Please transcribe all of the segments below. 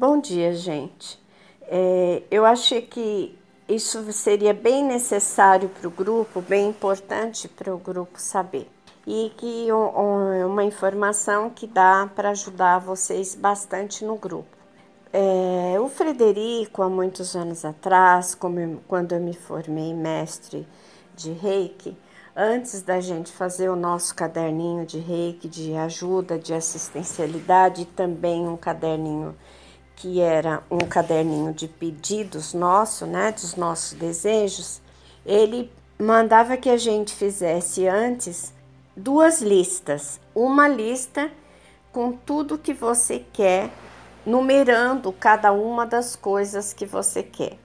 Bom dia, gente. É, eu achei que isso seria bem necessário para o grupo, bem importante para o grupo saber. E que um, uma informação que dá para ajudar vocês bastante no grupo. É, o Frederico, há muitos anos atrás, como, quando eu me formei mestre de reiki, antes da gente fazer o nosso caderninho de reiki, de ajuda, de assistencialidade, e também um caderninho que era um caderninho de pedidos nosso, né, dos nossos desejos, ele mandava que a gente fizesse antes duas listas. Uma lista com tudo que você quer, numerando cada uma das coisas que você quer.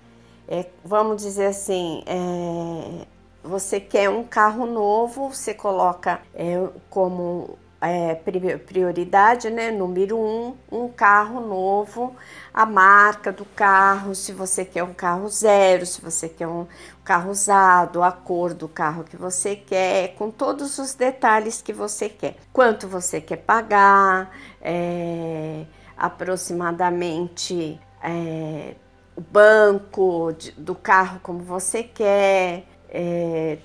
É, vamos dizer assim, é, você quer um carro novo, você coloca é, como é, prioridade, né? Número um, um carro novo, a marca do carro, se você quer um carro zero, se você quer um carro usado, a cor do carro que você quer, com todos os detalhes que você quer. Quanto você quer pagar, é, aproximadamente é, o banco de, do carro como você quer, é,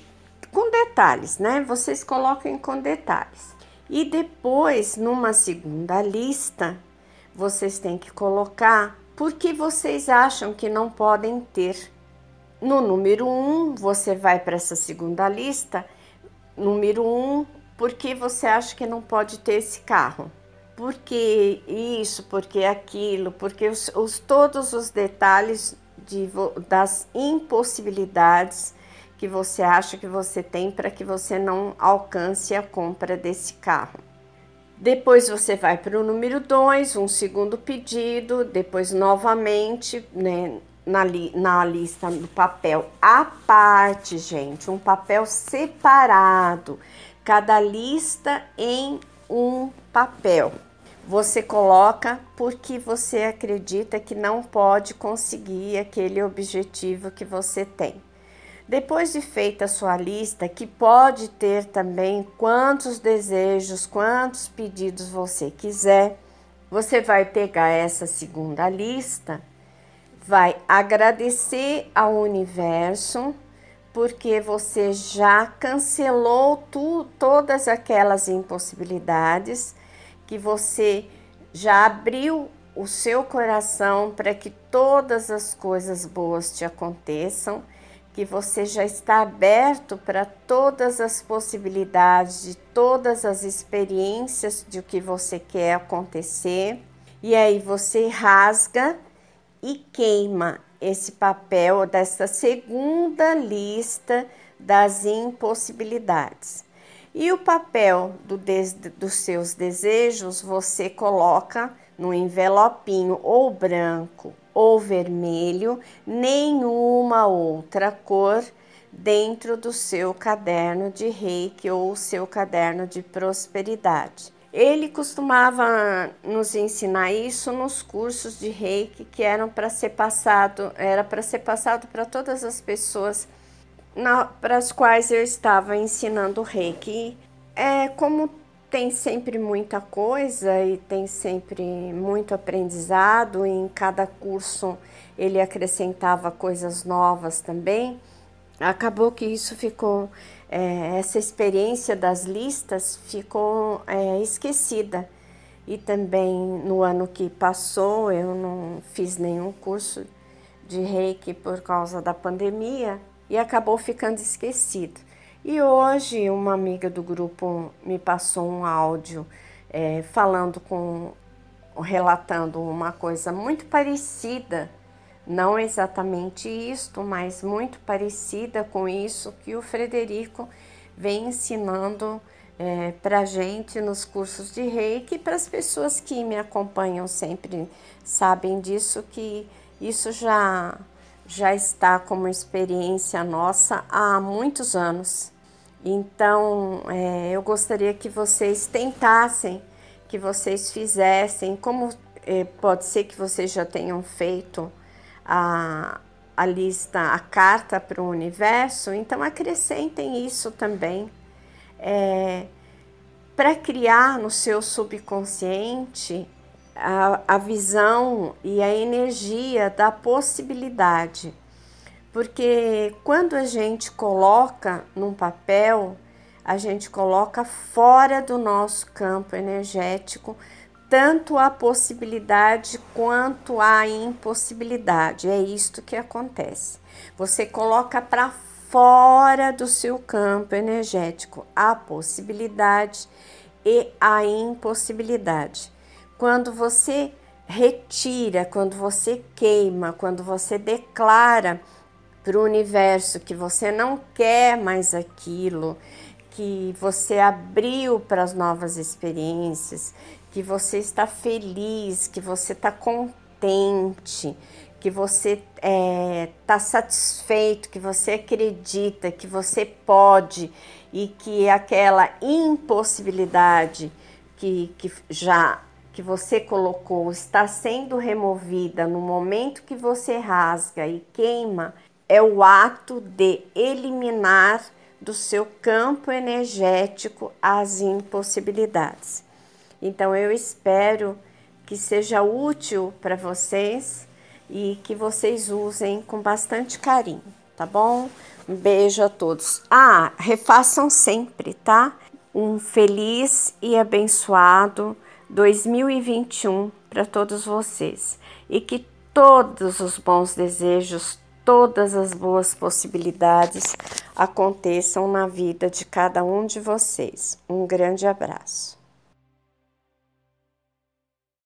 com detalhes, né? Vocês coloquem com detalhes. E depois, numa segunda lista, vocês têm que colocar por que vocês acham que não podem ter. No número 1, um, você vai para essa segunda lista. Número 1, um, por que você acha que não pode ter esse carro? Por que isso, por que aquilo, porque os, os todos os detalhes de, das impossibilidades que você acha que você tem para que você não alcance a compra desse carro. Depois você vai para o número 2, um segundo pedido, depois novamente né, na, li na lista do papel à parte, gente, um papel separado, cada lista em um papel. Você coloca porque você acredita que não pode conseguir aquele objetivo que você tem. Depois de feita a sua lista, que pode ter também quantos desejos, quantos pedidos você quiser, você vai pegar essa segunda lista, vai agradecer ao universo, porque você já cancelou tu, todas aquelas impossibilidades, que você já abriu o seu coração para que todas as coisas boas te aconteçam que você já está aberto para todas as possibilidades, de todas as experiências de o que você quer acontecer. E aí você rasga e queima esse papel dessa segunda lista das impossibilidades. E o papel do dos seus desejos você coloca no envelopinho ou branco ou vermelho, nenhuma outra cor dentro do seu caderno de reiki ou seu caderno de prosperidade. Ele costumava nos ensinar isso nos cursos de reiki que eram para ser passado, era para ser passado para todas as pessoas para as quais eu estava ensinando reiki. É como tem sempre muita coisa e tem sempre muito aprendizado. E em cada curso ele acrescentava coisas novas também. Acabou que isso ficou, é, essa experiência das listas ficou é, esquecida. E também no ano que passou eu não fiz nenhum curso de reiki por causa da pandemia e acabou ficando esquecido. E hoje uma amiga do grupo me passou um áudio é, falando com, relatando uma coisa muito parecida, não exatamente isto, mas muito parecida com isso que o Frederico vem ensinando é, para gente nos cursos de reiki, para as pessoas que me acompanham sempre sabem disso, que isso já já está como experiência nossa há muitos anos. Então, é, eu gostaria que vocês tentassem, que vocês fizessem, como é, pode ser que vocês já tenham feito a, a lista, a carta para o universo, então acrescentem isso também. É, para criar no seu subconsciente a, a visão e a energia da possibilidade. Porque quando a gente coloca num papel, a gente coloca fora do nosso campo energético tanto a possibilidade quanto a impossibilidade. É isto que acontece. Você coloca para fora do seu campo energético a possibilidade e a impossibilidade. Quando você retira, quando você queima, quando você declara para o universo que você não quer mais aquilo, que você abriu para as novas experiências, que você está feliz, que você está contente, que você está é, tá satisfeito, que você acredita, que você pode e que aquela impossibilidade que, que já que você colocou está sendo removida no momento que você rasga e queima, é o ato de eliminar do seu campo energético as impossibilidades. Então eu espero que seja útil para vocês e que vocês usem com bastante carinho, tá bom? Um beijo a todos. Ah, refaçam sempre, tá? Um feliz e abençoado 2021 para todos vocês e que todos os bons desejos, todas as boas possibilidades aconteçam na vida de cada um de vocês. Um grande abraço.